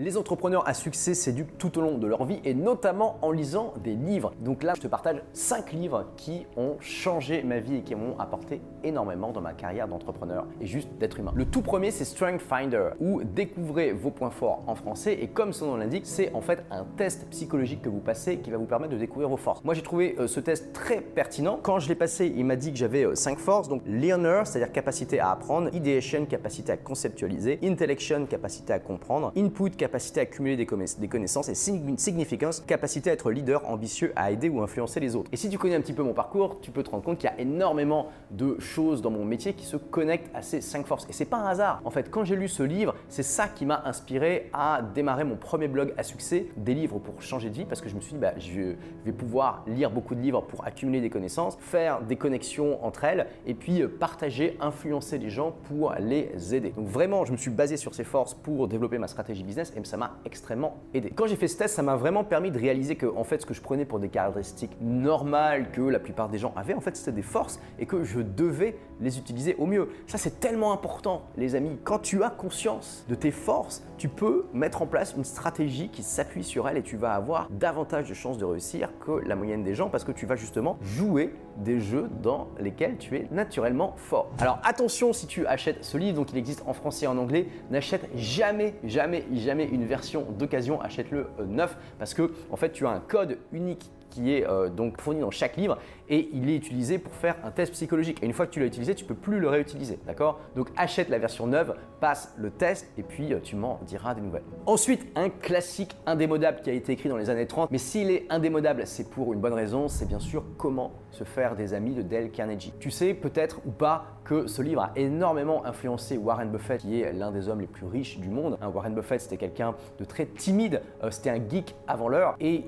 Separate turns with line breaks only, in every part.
Les entrepreneurs à succès s'éduquent tout au long de leur vie et notamment en lisant des livres. Donc là, je te partage 5 livres qui ont changé ma vie et qui m'ont apporté énormément dans ma carrière d'entrepreneur et juste d'être humain. Le tout premier, c'est Strength Finder ou découvrez vos points forts en français et comme son nom l'indique, c'est en fait un test psychologique que vous passez qui va vous permettre de découvrir vos forces. Moi, j'ai trouvé euh, ce test très pertinent. Quand je l'ai passé, il m'a dit que j'avais 5 euh, forces. Donc learner, c'est-à-dire capacité à apprendre, ideation, capacité à conceptualiser, intellection, capacité à comprendre, input, capacité capacité à accumuler des, connaissances et significance, capacité à être leader, ambitieux, à aider ou influencer les autres. Et si tu connais un petit peu mon parcours, tu peux te rendre compte qu'il y a énormément de choses dans mon métier qui se connectent à ces cinq forces. Et c'est pas un hasard. En fait, quand j'ai lu ce livre, c'est ça qui m'a inspiré à démarrer mon premier blog à succès, des livres pour changer de vie, parce que je me suis dit, bah, je vais pouvoir lire beaucoup de livres pour accumuler des connaissances, faire des connexions entre elles, et puis euh, partager, influencer les gens pour les aider. Donc vraiment, je me suis basé sur ces forces pour développer ma stratégie business ça m'a extrêmement aidé. Quand j'ai fait ce test, ça m'a vraiment permis de réaliser que fait ce que je prenais pour des caractéristiques normales que la plupart des gens avaient, en fait c'était des forces et que je devais les utiliser au mieux. Ça c'est tellement important les amis. Quand tu as conscience de tes forces, tu peux mettre en place une stratégie qui s'appuie sur elle et tu vas avoir davantage de chances de réussir que la moyenne des gens parce que tu vas justement jouer des jeux dans lesquels tu es naturellement fort. Alors attention si tu achètes ce livre, donc il existe en français et en anglais, n'achète jamais, jamais, jamais une version d'occasion, achète-le euh, neuf parce que en fait tu as un code unique qui est euh, donc fourni dans chaque livre et il est utilisé pour faire un test psychologique. Et une fois que tu l'as utilisé, tu peux plus le réutiliser, d'accord? Donc achète la version neuve, passe le test et puis euh, tu m'en diras des nouvelles. Ensuite, un classique indémodable qui a été écrit dans les années 30, mais s'il est indémodable, c'est pour une bonne raison, c'est bien sûr comment se faire des amis de Dale Carnegie. Tu sais peut-être ou pas que ce livre a énormément influencé Warren Buffett, qui est l'un des hommes les plus riches du monde. Hein, Warren Buffett, c'était quelqu'un de très timide, euh, c'était un geek avant l'heure, et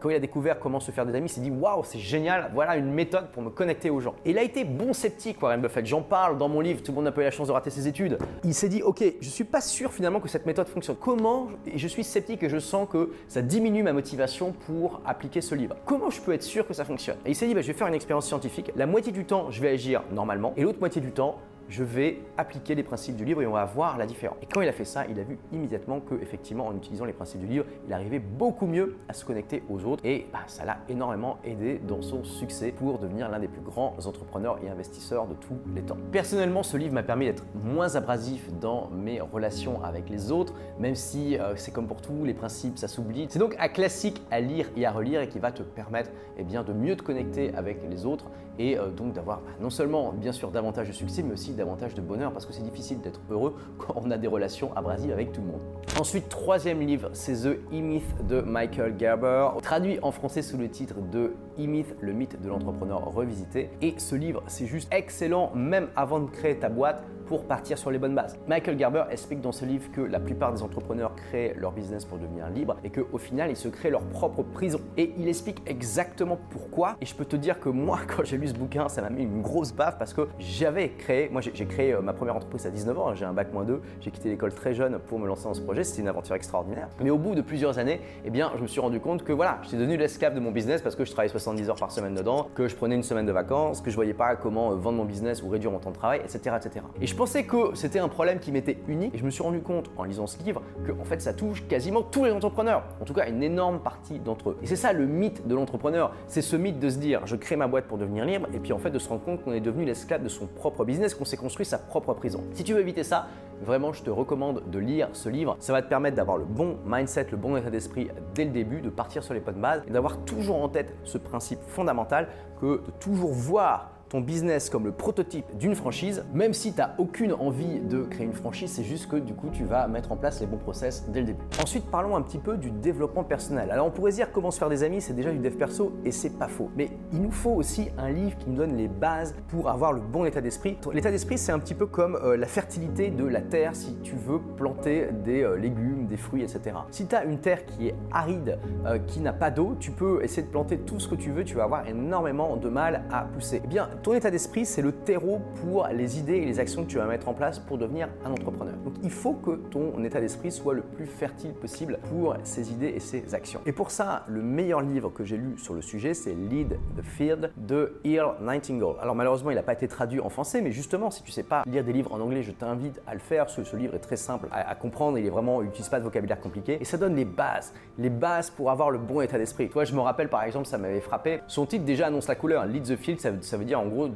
quand il a découvert comment se faire des amis, s'est dit waouh, c'est génial, voilà une méthode pour me connecter aux gens. Et il a été bon sceptique, Warren Buffett. J'en parle dans mon livre, tout le monde n'a pas eu la chance de rater ses études. Il s'est dit ok, je suis pas sûr finalement que cette méthode fonctionne. Comment je suis sceptique et je sens que ça diminue ma motivation pour appliquer ce livre. Comment je peux être sûr que ça fonctionne? Et il s'est dit bah, je vais faire une expérience scientifique. La moitié du temps, je vais agir normalement, et l'autre moitié du temps, je vais appliquer les principes du livre et on va voir la différence. Et quand il a fait ça, il a vu immédiatement que effectivement en utilisant les principes du livre, il arrivait beaucoup mieux à se connecter aux autres et bah, ça l'a énormément aidé dans son succès pour devenir l'un des plus grands entrepreneurs et investisseurs de tous les temps. Personnellement, ce livre m'a permis d'être moins abrasif dans mes relations avec les autres, même si euh, c'est comme pour tout, les principes ça s'oublie. C'est donc un classique à lire et à relire et qui va te permettre eh bien, de mieux te connecter avec les autres et euh, donc d'avoir bah, non seulement bien sûr davantage de succès, mais aussi davantage de bonheur parce que c'est difficile d'être heureux quand on a des relations abrasives avec tout le monde. Ensuite, troisième livre, c'est The E-Myth de Michael Gerber, traduit en français sous le titre de E-Myth, le mythe de l'entrepreneur revisité. Et ce livre, c'est juste excellent, même avant de créer ta boîte pour partir sur les bonnes bases. Michael Gerber explique dans ce livre que la plupart des entrepreneurs créent leur business pour devenir libre et qu'au final, ils se créent leur propre prison. Et il explique exactement pourquoi. Et je peux te dire que moi, quand j'ai lu ce bouquin, ça m'a mis une grosse baffe parce que j'avais créé, moi j'ai créé euh, ma première entreprise à 19 ans, j'ai un bac moins 2, j'ai quitté l'école très jeune pour me lancer dans ce projet, c'était une aventure extraordinaire. Mais au bout de plusieurs années, eh bien, je me suis rendu compte que voilà, j'étais devenu l'esclave de mon business parce que je travaillais 70 heures par semaine dedans, que je prenais une semaine de vacances, que je voyais pas comment euh, vendre mon business ou réduire mon temps de travail, etc. etc. Et je pensais que c'était un problème qui m'était unique et je me suis rendu compte en lisant ce livre que fait ça touche quasiment tous les entrepreneurs, en tout cas une énorme partie d'entre eux. Et c'est ça le mythe de l'entrepreneur, c'est ce mythe de se dire je crée ma boîte pour devenir libre et puis en fait de se rendre compte qu'on est devenu l'esclave de son propre business, qu'on s'est construit sa propre prison. Si tu veux éviter ça, vraiment je te recommande de lire ce livre. Ça va te permettre d'avoir le bon mindset, le bon état d'esprit dès le début, de partir sur les bonnes bases et d'avoir toujours en tête ce principe fondamental que de toujours voir ton business comme le prototype d'une franchise, même si tu n'as aucune envie de créer une franchise, c'est juste que du coup tu vas mettre en place les bons process dès le début. Ensuite, parlons un petit peu du développement personnel. Alors on pourrait dire comment se faire des amis, c'est déjà du dev perso et c'est pas faux. Mais il nous faut aussi un livre qui nous donne les bases pour avoir le bon état d'esprit. L'état d'esprit, c'est un petit peu comme euh, la fertilité de la terre si tu veux planter des euh, légumes, des fruits, etc. Si tu as une terre qui est aride, euh, qui n'a pas d'eau, tu peux essayer de planter tout ce que tu veux, tu vas avoir énormément de mal à pousser. Eh bien, ton état d'esprit, c'est le terreau pour les idées et les actions que tu vas mettre en place pour devenir un entrepreneur. Donc il faut que ton état d'esprit soit le plus fertile possible pour ces idées et ces actions. Et pour ça, le meilleur livre que j'ai lu sur le sujet, c'est Lead the Field de Earl Nightingale. Alors malheureusement, il n'a pas été traduit en français, mais justement, si tu sais pas lire des livres en anglais, je t'invite à le faire. Ce, ce livre est très simple à, comprendre, il est vraiment, il n'utilise pas de vocabulaire compliqué et ça donne les bases, les bases pour avoir le bon état d'esprit. Toi, je me rappelle par exemple, ça m'avait frappé. Son titre déjà annonce la couleur. Lead the Field, ça, ça veut dire en gros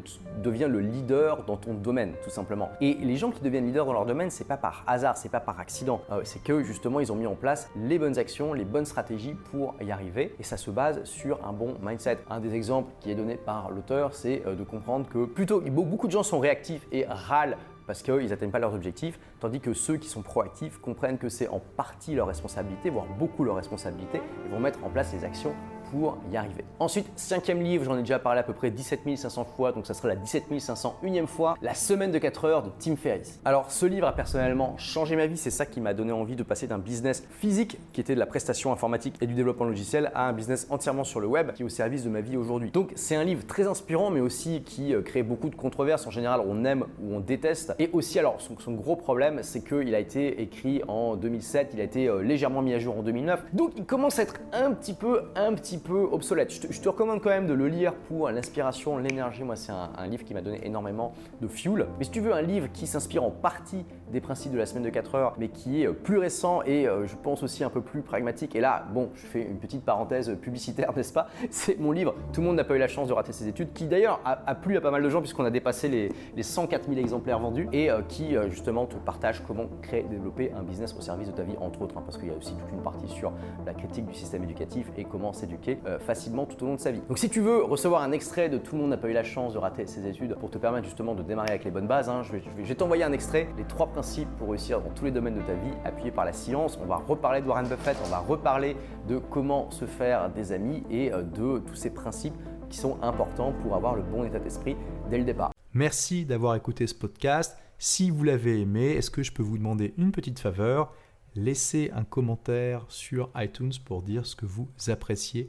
deviens le leader dans ton domaine, tout simplement. Et les gens qui deviennent leaders dans leur domaine, c'est pas par hasard, c'est pas par accident. Euh, c'est que justement, ils ont mis en place les bonnes actions, les bonnes stratégies pour y arriver. Et ça se base sur un bon mindset. Un des exemples qui est donné par l'auteur, c'est euh, de comprendre que plutôt beaucoup de gens sont réactifs et râlent parce qu'ils n'atteignent pas leurs objectifs, tandis que ceux qui sont proactifs comprennent que c'est en partie leur responsabilité, voire beaucoup leur responsabilité, et vont mettre en place les actions pour y arriver. Ensuite, cinquième livre, j'en ai déjà parlé à peu près 17 500 fois, donc ça sera la 17 501e fois, La semaine de 4 heures de Tim Ferriss. Alors ce livre a personnellement changé ma vie, c'est ça qui m'a donné envie de passer d'un business physique, qui était de la prestation informatique et du développement logiciel, à un business entièrement sur le web, qui est au service de ma vie aujourd'hui. Donc c'est un livre très inspirant, mais aussi qui euh, crée beaucoup de controverses. En général, on aime ou on déteste. Et aussi, alors son, gros problème, c'est qu'il a été écrit en 2007, il a été euh, légèrement mis à jour en 2009. Donc il commence à être un petit peu, un petit peu obsolète. Je te, recommande quand même de le lire pour l'inspiration, l'énergie. Moi, c'est un, livre qui m'a donné énormément de fuel. Mais si tu veux un livre qui s'inspire en partie des principes de la semaine de 4 heures, mais qui est euh, plus récent et euh, je pense aussi un peu plus pragmatique. Et là, bon, je fais une petite parenthèse publicitaire, n'est-ce pas? C'est mon livre Tout le monde n'a pas eu la chance de rater ses études, qui d'ailleurs a, plu à pas mal de gens puisqu'on a dépassé les, les 104 000 exemplaires vendus et euh, qui justement te partage comment créer, développer un business au service de ta vie, entre autres, hein, parce qu'il y a aussi toute une partie sur la critique du système éducatif et comment s'éduquer facilement tout au long de sa vie. Donc si tu veux recevoir un extrait de Tout le monde n'a pas eu la chance de rater ses études pour te permettre justement de démarrer avec les bonnes bases, hein, je vais, vais t'envoyer un extrait, les trois principes pour réussir dans tous les domaines de ta vie, appuyé par la science. On va reparler de Warren Buffett, on va reparler de comment se faire des amis et euh, de tous ces principes qui sont importants pour avoir le bon état d'esprit dès le départ.
Merci d'avoir écouté ce podcast. Si vous l'avez aimé, est-ce que je peux vous demander une petite faveur? Laissez un commentaire sur iTunes pour dire ce que vous appréciez